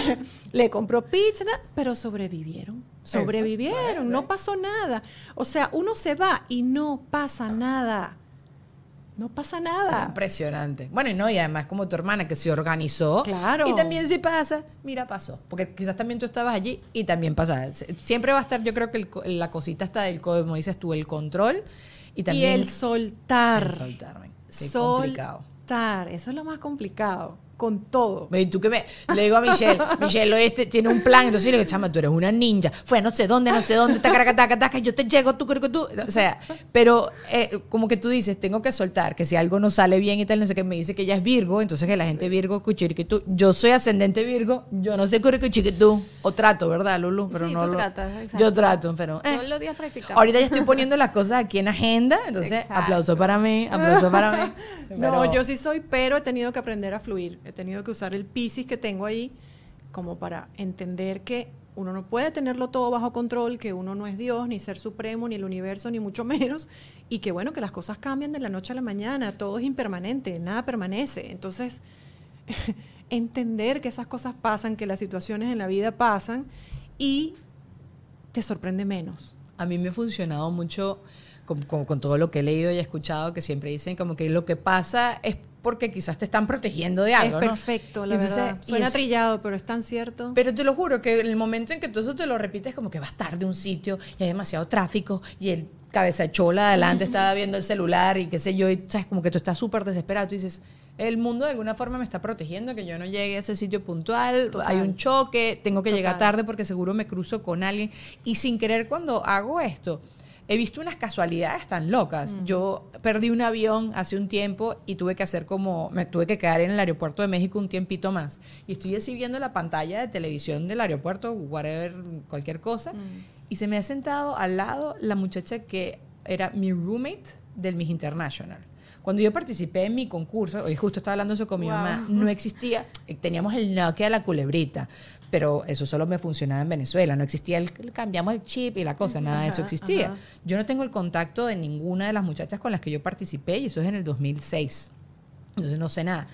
Le compró pizza, pero sobrevivieron. Sobrevivieron, no pasó nada. O sea, uno se va y no pasa nada. No pasa nada. Impresionante. Bueno, y no, y además como tu hermana que se organizó. Claro. Y también si pasa, mira, pasó. Porque quizás también tú estabas allí y también pasa. Siempre va a estar, yo creo que el la cosita está del, co- como dices tú, el control y Y también el soltar. el soltarme. Qué complicado. Soltar. Eso es lo más complicado. Con todo. Y tú que me, le digo a Michelle, Michelle este tiene un plan, entonces yo le digo, chama, tú eres una ninja, fue a no sé dónde, no sé dónde, taca, taca, taca, yo te llego, tú creo que tú, o sea, pero eh, como que tú dices, tengo que soltar, que si algo no sale bien y tal, no sé qué, me dice que ella es Virgo, entonces que la gente Virgo, tú, yo soy ascendente Virgo, yo no sé que tú, o trato, ¿verdad, Lulu? Pero Sí, no tú lo- tratas, exacto. Yo trato, pero... eh. Todos los días. Ahorita ya estoy poniendo las cosas aquí en agenda, entonces Exacto. aplauso para mí, aplauso para mí. No, Pero- yo sí soy, pero he tenido que aprender a fluir. He tenido que usar el piscis que tengo ahí como para entender que uno no puede tenerlo todo bajo control, que uno no es Dios, ni ser supremo, ni el universo, ni mucho menos, y que bueno, que las cosas cambian de la noche a la mañana, todo es impermanente, nada permanece. Entonces, entender que esas cosas pasan, que las situaciones en la vida pasan, y te sorprende menos. A mí me ha funcionado mucho con, con- todo lo que he leído y escuchado, que siempre dicen como que lo que pasa es porque quizás te están protegiendo de algo, es ¿no? perfecto, la Entonces, verdad. Suena es- trillado, pero es tan cierto. Pero te lo juro que en el momento en que tú eso te lo repites, como que vas tarde a un sitio y hay demasiado tráfico y el cabeza chola adelante estaba viendo el celular y qué sé yo, y sabes, como que tú estás súper desesperado. Tú dices, el mundo de alguna forma me está protegiendo que yo no llegue a ese sitio puntual, Total. hay un choque, tengo que llegar tarde porque seguro me cruzo con alguien. Y sin querer, cuando hago esto, he visto unas casualidades tan locas. Yo perdí un avión hace un tiempo y tuve que hacer como, me tuve que quedar en el aeropuerto de México un tiempito más. Y estoy así viendo la pantalla de televisión del aeropuerto, whatever, cualquier cosa. Y se me ha sentado al lado la muchacha que era mi roommate del Miss International. Cuando yo participé en mi concurso, hoy justo estaba hablando eso con mi Wow. mamá, no existía, eh, teníamos el Nokia la culebrita, pero eso solo me funcionaba en Venezuela, no existía el, cambiamos el chip y la cosa, nada de eso existía. ajá. Yo no tengo el contacto de ninguna de las muchachas con las que yo participé y eso es en el 2006. Entonces no sé nada.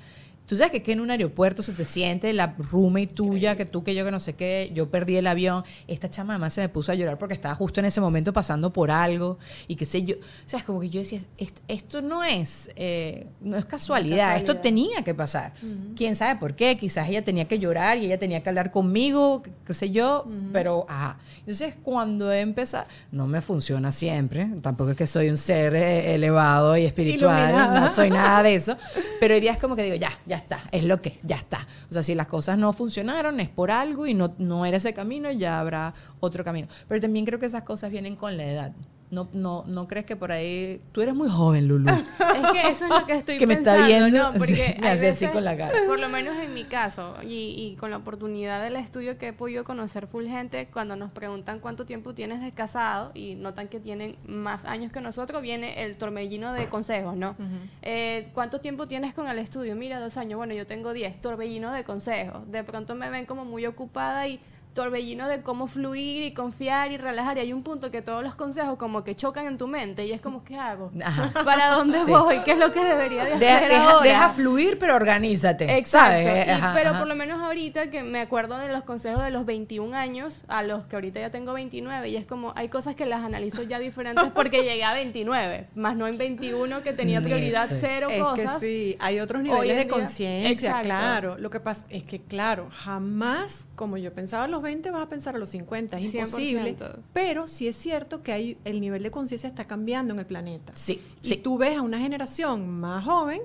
Tú sabes que, que en un aeropuerto se te siente la roommate tuya, que tú, que yo, que no sé qué, yo perdí el avión. Esta chama además se me puso a llorar porque estaba justo en ese momento pasando por algo y qué sé yo. O sea, es como que yo decía, "Est- esto no es, eh, no es casualidad, esto casualidad. tenía que pasar. ¿Quién sabe por qué? Quizás ella tenía que llorar y ella tenía que hablar conmigo, qué- sé yo, pero ajá. Entonces, cuando he empezado, no me funciona siempre, tampoco es que soy un ser eh, elevado y espiritual, Iluminada. no soy nada de eso, pero hoy día es como que digo, ya, ya está, es lo que, ya está. O sea, si las cosas no funcionaron es por algo y no, no era ese camino, ya habrá otro camino. Pero también creo que esas cosas vienen con la edad. No, no, no crees que por ahí. Tú eres muy joven, Lulu. Es que eso es lo que estoy que me está viendo. ¿no? Porque sí, me hay hace así con la cara. Por lo menos en mi caso, y, y con la oportunidad del estudio que he podido conocer full gente, cuando nos preguntan cuánto tiempo tienes de casado y notan que tienen más años que nosotros, viene el torbellino de consejos, ¿no? Eh, ¿Cuánto tiempo tienes con el estudio? Mira, dos años. Bueno, yo tengo diez. Torbellino de consejos. De pronto me ven como muy ocupada y torbellino de cómo fluir y confiar y relajar. Y hay un punto que todos los consejos como que chocan en tu mente y es como, ¿qué hago? Ajá. ¿Para dónde Sí. voy? ¿Qué es lo que debería de hacer Deja, deja- ahora? deja fluir, pero organízate. Exacto. ¿sabes? y- Ajá, pero ajá. por lo menos ahorita que me acuerdo de los consejos de los 21 años a los que ahorita ya tengo 29 y es como hay cosas que las analizo ya diferentes porque llegué a 29, más no en 21 que tenía prioridad sí. cero Es cosas. que sí, hay otros niveles de conciencia, claro. Lo que pasa es que, claro, jamás, como yo pensaba a los 20, vas a pensar a los 50, es 100%. imposible. Pero sí es cierto que hay, el nivel de conciencia está cambiando en el planeta. Sí, Y sí. tú ves a una generación más joven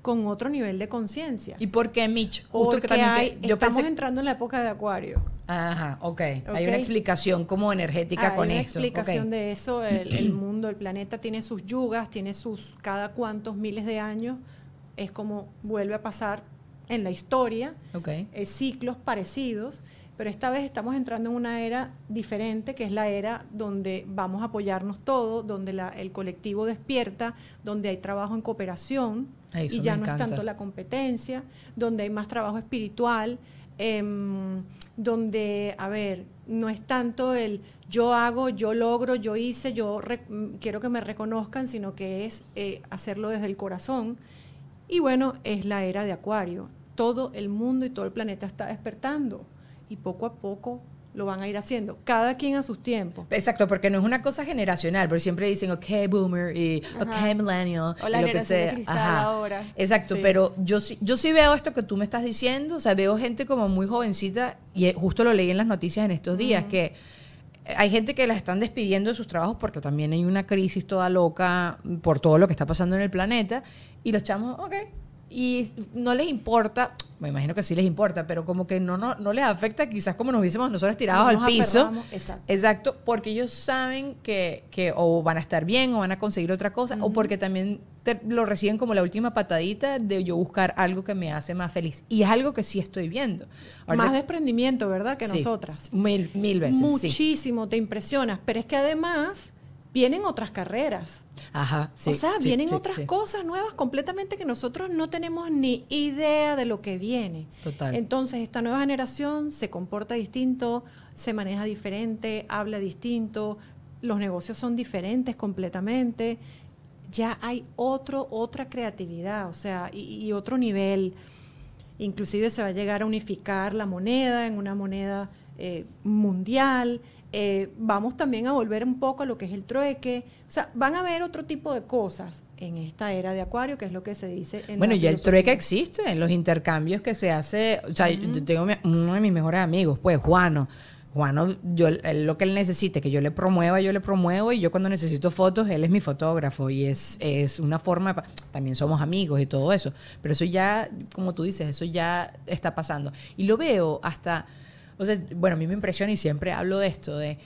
con otro nivel de conciencia. ¿Y por qué, Mitch? Justo Porque que te- hay, yo estamos pensé. entrando en la época de Acuario. Ajá, ok. Hay Ok. una explicación como energética Hay con una esto. explicación de eso. El, el mundo, el planeta tiene sus yugas, tiene sus cada cuantos miles de años. Es como vuelve a pasar en la historia. Eh, ciclos parecidos, pero esta vez estamos entrando en una era diferente, que es la era donde vamos a apoyarnos todos, donde la- el colectivo despierta, donde hay trabajo en cooperación eso y ya no es tanto la competencia, donde hay más trabajo espiritual, em, donde, a ver, no es tanto el yo hago, yo logro, yo hice, yo mm, quiero que me reconozcan, sino que es eh, hacerlo desde el corazón. Y bueno, es la era de Acuario. Todo el mundo y todo el planeta está despertando y poco a poco lo van a ir haciendo, cada quien a sus tiempos. Exacto, porque no es una cosa generacional, porque siempre dicen, ok, boomer y Ajá. ok, millennial. O la y lo que de sea. Ajá. ahora. Exacto, Sí. pero yo sí, yo sí veo esto que tú me estás diciendo, o sea, veo gente como muy jovencita, y eh, justo lo leí en las noticias en estos días, que hay gente que las están despidiendo de sus trabajos porque también hay una crisis toda loca por todo lo que está pasando en el planeta, y los chamos, ok, y no les importa, me imagino que sí les importa, pero como que no, no, no les afecta quizás como nos hubiésemos nosotros tirados Nos al piso. exacto. Exacto, porque ellos saben que, que o van a estar bien o van a conseguir otra cosa, o porque también te- lo reciben como la última patadita de yo buscar algo que me hace más feliz. Y es algo que sí estoy viendo. Más desprendimiento, ¿verdad? Que Sí, nosotras. Mil, mil veces. sí. Muchísimo, te impresionas, pero es que además vienen otras carreras. Ajá, sí, o sea, sí, vienen sí, otras cosas nuevas completamente que nosotros no tenemos ni idea de lo que viene. Total. Entonces, esta nueva generación se comporta distinto, se maneja diferente, habla distinto, los negocios son diferentes completamente. Ya hay otro, otra creatividad, o sea, y, y otro nivel. Inclusive se va a llegar a unificar la moneda en una moneda eh, mundial. Eh, vamos también a volver un poco a lo que es el trueque. O sea, van a haber otro tipo de cosas en esta era de Acuario, que es lo que se dice en Bueno, ya el trueque existe, en los intercambios que se hace. O sea, yo tengo uno de mis mejores amigos, pues, Juano. Juano, yo, él, lo que él necesite, que yo le promueva, yo le promuevo, y yo cuando necesito fotos, él es mi fotógrafo, y es, es una forma, pa- también somos amigos y todo eso, pero eso ya, como tú dices, eso ya está pasando. Y lo veo hasta, sea, bueno, a mí me impresiona y siempre hablo de esto, de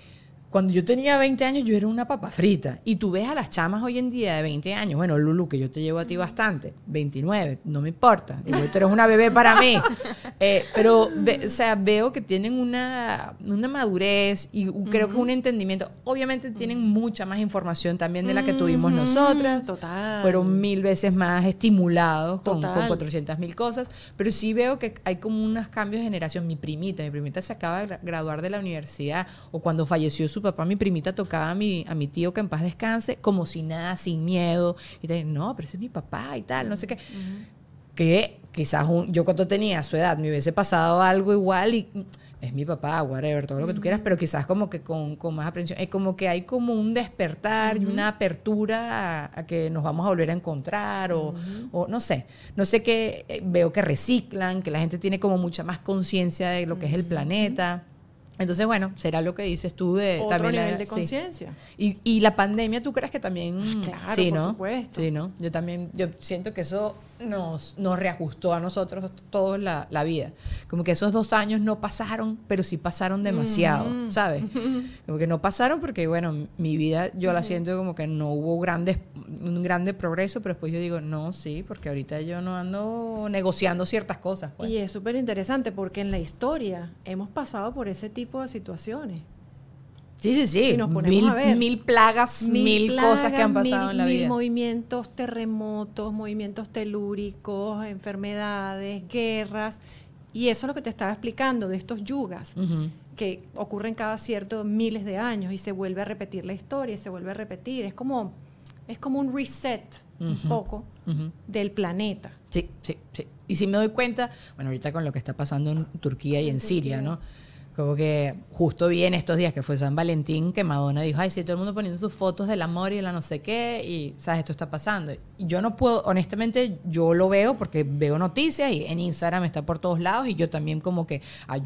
cuando yo tenía 20 años yo era una papa frita. Y tú ves a las chamas hoy en día de 20 años. Bueno, Lulu, que yo te llevo a ti bastante. 29, no me importa. Igual tú eres una bebé para mí. Eh, pero, ve- o sea, veo que tienen una, una madurez y creo que un entendimiento. Obviamente tienen mucha más información también de la que tuvimos nosotras. total. Fueron mil veces más estimulados con, con Total. 400 mil cosas. Pero sí veo que hay como unos cambios de generación. Mi primita, mi primita se acaba de gra- graduar de la universidad o cuando falleció su papá, mi primita tocaba a mi, a mi tío que en paz descanse como si nada, sin miedo. Y te no, pero ese es mi papá y tal, no sé qué. Que quizás un- yo cuando tenía su edad me hubiese pasado algo igual y mm, es mi papá, whatever, todo lo que tú quieras, pero quizás como que con, con más aprensión. Es como que hay como un despertar y una apertura a, a que nos vamos a volver a encontrar o, o no sé. No sé qué, eh, veo que reciclan, que la gente tiene como mucha más conciencia de lo que es el planeta. Entonces, bueno, será lo que dices tú de Otro también la- nivel de sí. conciencia. Y, y la pandemia, ¿tú crees que también? Ah, claro, sí, por ¿no? supuesto. Sí, ¿no? Yo también, yo siento que eso nos, nos reajustó a nosotros todos la, la vida. Como que esos dos años no pasaron, pero sí pasaron demasiado, ¿sabes? Como que no pasaron porque, bueno, mi vida yo la siento como que no hubo grandes, un grande progreso, pero después yo digo, no, sí, porque ahorita yo no ando negociando ciertas cosas. pues. Y es súper interesante porque en la historia hemos pasado por ese tipo de situaciones. Sí, sí, sí. Si nos ponemos mil, a ver. mil plagas, mil, plagas, cosas que han pasado mil- en la mil vida. movimientos, terremotos, movimientos telúricos, enfermedades, guerras. Y eso es lo que te estaba explicando de estos yugas, que ocurren cada ciertos miles de años y se vuelve a repetir la historia y se vuelve a repetir. Es como, es como un reset un poco del planeta. Sí, sí, sí. Y si me doy cuenta, bueno, ahorita con lo que está pasando en Turquía y en Siria, ¿no? Como que justo vi en estos días que fue San Valentín que Madonna dijo, ay, sí, todo el mundo poniendo sus fotos del amor y de la no sé qué, y, ¿sabes? Esto está pasando. Y yo no puedo, honestamente, yo lo veo porque veo noticias y en Instagram está por todos lados y yo también como que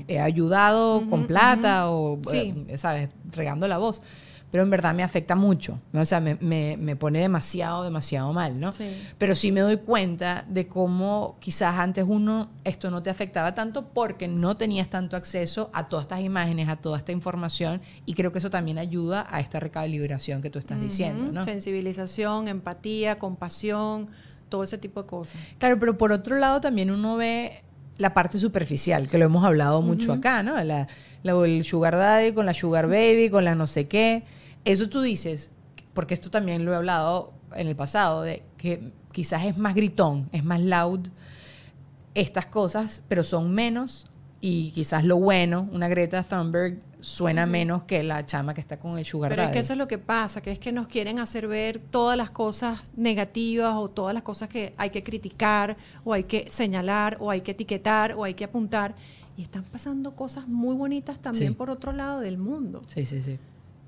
he ayudado con plata o, Sí. eh, ¿sabes? Regando la voz. Pero en verdad me afecta mucho. ¿no? O sea, me, me- me pone demasiado, demasiado mal, ¿no? Sí. Pero sí me doy cuenta de cómo quizás antes uno esto no te afectaba tanto porque no tenías tanto acceso a todas estas imágenes, a toda esta información y creo que eso también ayuda a esta recalibración que tú estás diciendo. ¿no? Sensibilización, empatía, compasión, todo ese tipo de cosas. Claro, pero por otro lado también uno ve la parte superficial, que lo hemos hablado mucho acá, ¿no? La, la- el sugar daddy con la sugar baby, con la no sé qué. Eso tú dices, porque esto también lo he hablado en el pasado, de que quizás es más gritón, es más loud estas cosas, pero son menos y quizás lo bueno, una Greta Thunberg suena menos que la chama que está con el sugar Pero es que eso es lo que pasa, que es que nos quieren hacer ver todas las cosas negativas o todas las cosas que hay que criticar o hay que señalar o hay que etiquetar o hay que apuntar. Y están pasando cosas muy bonitas también Sí. por otro lado del mundo. Sí, sí, sí.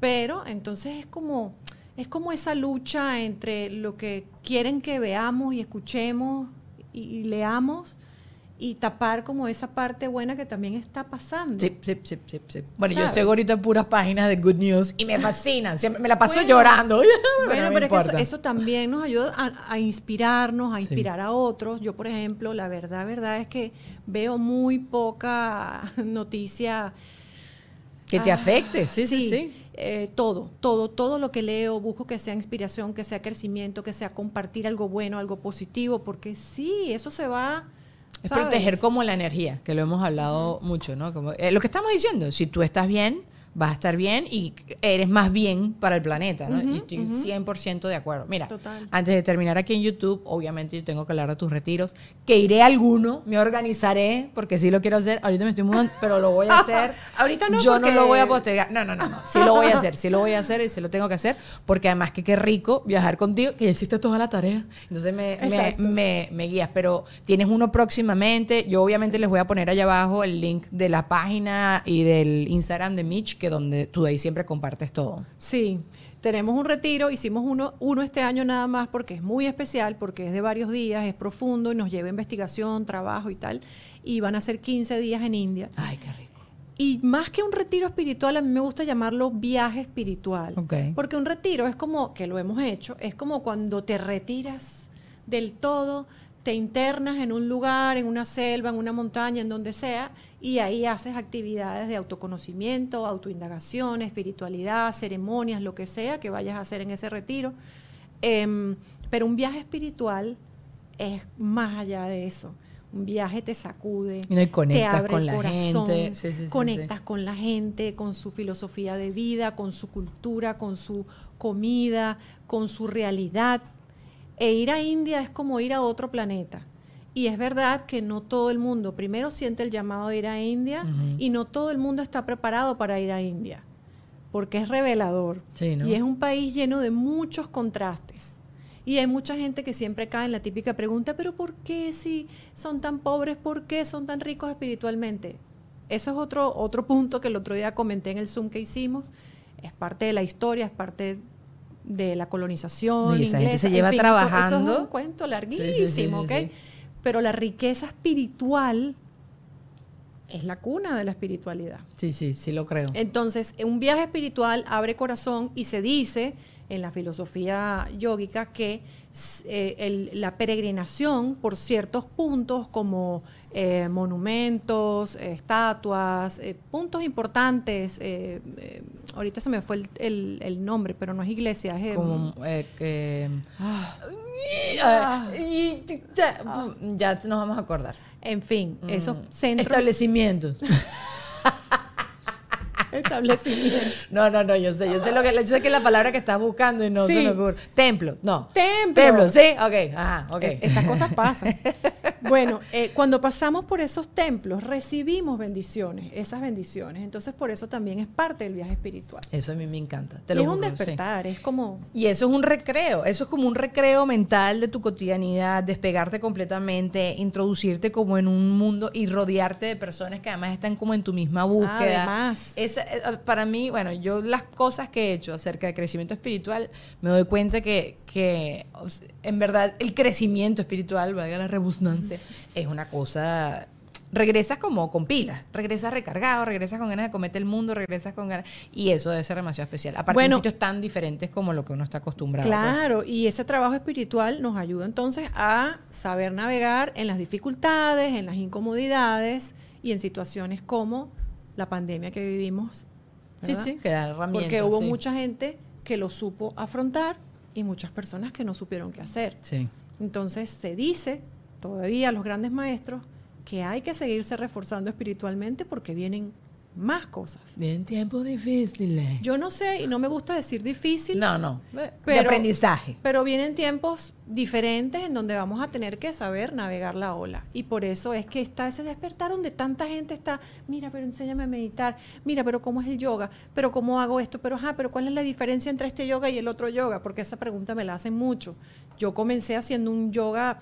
Pero entonces es como, es como esa lucha entre lo que quieren que veamos y escuchemos y, y leamos y tapar como esa parte buena que también está pasando. Sí, sí, sí, sí, sí. Bueno, yo ¿Sabes? sigo ahorita puras páginas de good news y me fascinan. Siempre me la paso Bueno, llorando. Bueno, no pero es que eso, eso también nos ayuda a, a inspirarnos, a Sí. inspirar a otros. Yo, por ejemplo, la verdad, verdad es que veo muy poca noticia. que te Ah, afecte, sí, sí, sí. eh, todo, todo, todo lo que leo, busco que sea inspiración, que sea crecimiento, que sea compartir algo bueno, algo positivo, porque sí, eso se va. Es ¿sabes? proteger como la energía, que lo hemos hablado mucho, ¿no? Como, eh, lo que estamos diciendo, si tú estás bien, vas a estar bien y eres más bien para el planeta, ¿no? y estoy 100% de acuerdo. Mira, Total. antes de terminar aquí en YouTube, obviamente yo tengo que hablar de tus retiros, que iré a alguno, me organizaré, porque sí lo quiero hacer, ahorita me estoy mudando, pero lo voy a hacer. Ahorita no, Yo porque- no lo voy a postergar. No, no, no, no. Sí lo voy a hacer, sí lo voy a hacer y sí lo tengo que hacer, porque además que qué rico viajar contigo, que ya hiciste toda la tarea. Entonces me, me, me guías, pero tienes uno próximamente. Yo obviamente les voy a poner allá abajo el link de la página y del Instagram de Mitch, que donde tú ahí siempre compartes todo. Sí, tenemos un retiro, hicimos uno, uno este año nada más porque es muy especial, porque es de varios días, es profundo y nos lleva investigación, trabajo y tal. Y van a ser 15 días en India. Ay, qué rico. Y más que un retiro espiritual, a mí me gusta llamarlo viaje espiritual. Porque un retiro es como, que lo hemos hecho, es como cuando te retiras del todo, te internas en un lugar, en una selva, en una montaña, en donde sea, y ahí haces actividades de autoconocimiento, autoindagación, espiritualidad, ceremonias, lo que sea que vayas a hacer en ese retiro. Em, pero un viaje espiritual es más allá de eso. Un viaje te sacude, Y no, y te abre con el la corazón, gente. Sí, sí, sí, conectas con la gente, con su filosofía de vida, con su cultura, con su comida, con su realidad. E ir a India es como ir a otro planeta. Y es verdad que no todo el mundo primero siente el llamado de ir a India y no todo el mundo está preparado para ir a India, porque es revelador. Sí, ¿no? Y es un país lleno de muchos contrastes. Y hay mucha gente que siempre cae en la típica pregunta, pero ¿por qué si son tan pobres? ¿Por qué son tan ricos espiritualmente? Eso es otro, otro punto que el otro día comenté en el Zoom que hicimos. Es parte de la historia, es parte de la colonización. Y esa gente inglesa. se lleva En fin, eso- Eso, trabajando. es un cuento larguísimo, sí, sí, sí, ¿ok? Pero la riqueza espiritual es la cuna de la espiritualidad. Sí, sí, sí lo creo. Entonces, un viaje espiritual abre corazón y se dice en la filosofía yógica que eh, el- la peregrinación por ciertos puntos como eh, monumentos, eh, estatuas, eh, puntos importantes, eh, eh, ahorita se me fue el, el- el nombre, pero no es iglesia, es... Como eh, ah, Ah, ya nos vamos a acordar. en fin, esos Mm. centros... Establecimientos. establecimientos. No, no, no, yo sé, yo sé lo que, yo sé que es la palabra que estás buscando y no Sí. se me ocurre. Templo, no. Templo. Templo, sí, ok, ajá, ok. Es- Estas cosas pasan. Bueno, eh, cuando pasamos por esos templos, recibimos bendiciones, esas bendiciones. Entonces, por eso también es parte del viaje espiritual. Eso a mí me encanta. Te Y lo es un sí. despertar, es como... Y eso es un recreo, eso es como un recreo mental de tu cotidianidad, despegarte completamente, introducirte como en un mundo y rodearte de personas que además están como en tu misma búsqueda. Además. Esa, eh, para mí, bueno, yo las cosas que he hecho acerca de crecimiento espiritual, me doy cuenta que, que en verdad el crecimiento espiritual, valga la rebusnancia, es una cosa regresas como con pilas, regresas recargado, regresas con ganas de cometer el mundo, regresas con ganas y eso debe ser demasiado especial. Aparte Bueno. en sitios tan diferentes como lo que uno está acostumbrado. pues. Claro, y ese trabajo espiritual nos ayuda entonces a saber navegar en las dificultades, en las incomodidades y en situaciones como la pandemia que vivimos. Sí, ¿verdad? sí, que da herramientas. Porque hubo sí. mucha gente que lo supo afrontar y muchas personas que no supieron qué hacer. Sí. Entonces se dice todavía a los grandes maestros que hay que seguirse reforzando espiritualmente porque vienen más cosas. En tiempos difíciles. Yo no sé y no me gusta decir difícil, no, no. de Pero- aprendizaje. pero vienen tiempos diferentes en donde vamos a tener que saber navegar la ola. Y por eso es que está ese despertar donde tanta gente está, mira, pero enséñame a meditar, mira, pero ¿cómo es el yoga? Pero ¿cómo hago esto? Pero, ajá, pero ¿cuál es la diferencia entre este yoga y el otro yoga? Porque esa pregunta me la hacen mucho. Yo comencé haciendo un yoga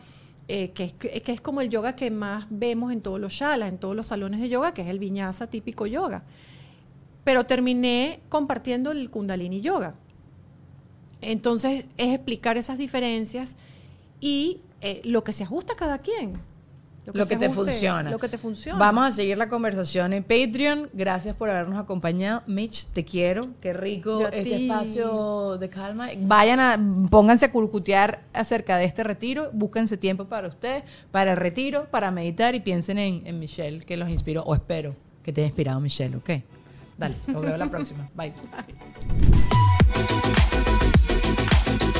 eh, que, es, como el yoga que más vemos en todos los shalas, en todos los salones de yoga, que es el viñasa típico yoga. Pero terminé compartiendo el kundalini yoga. Entonces es explicar esas diferencias y eh, lo que se ajusta a cada quien. Lo que te funciona. Lo que te funciona. Vamos a seguir la conversación en Patreon. Gracias por habernos acompañado. Mitch, te quiero. Qué rico este ti. espacio de calma. Vayan a, pónganse a curcutear acerca de este retiro. Búsquense tiempo para ustedes, para el retiro, para meditar y piensen en, en Michelle, que los inspiró, o espero que te haya inspirado Michelle, ¿ok? Dale, nos vemos la próxima. Bye.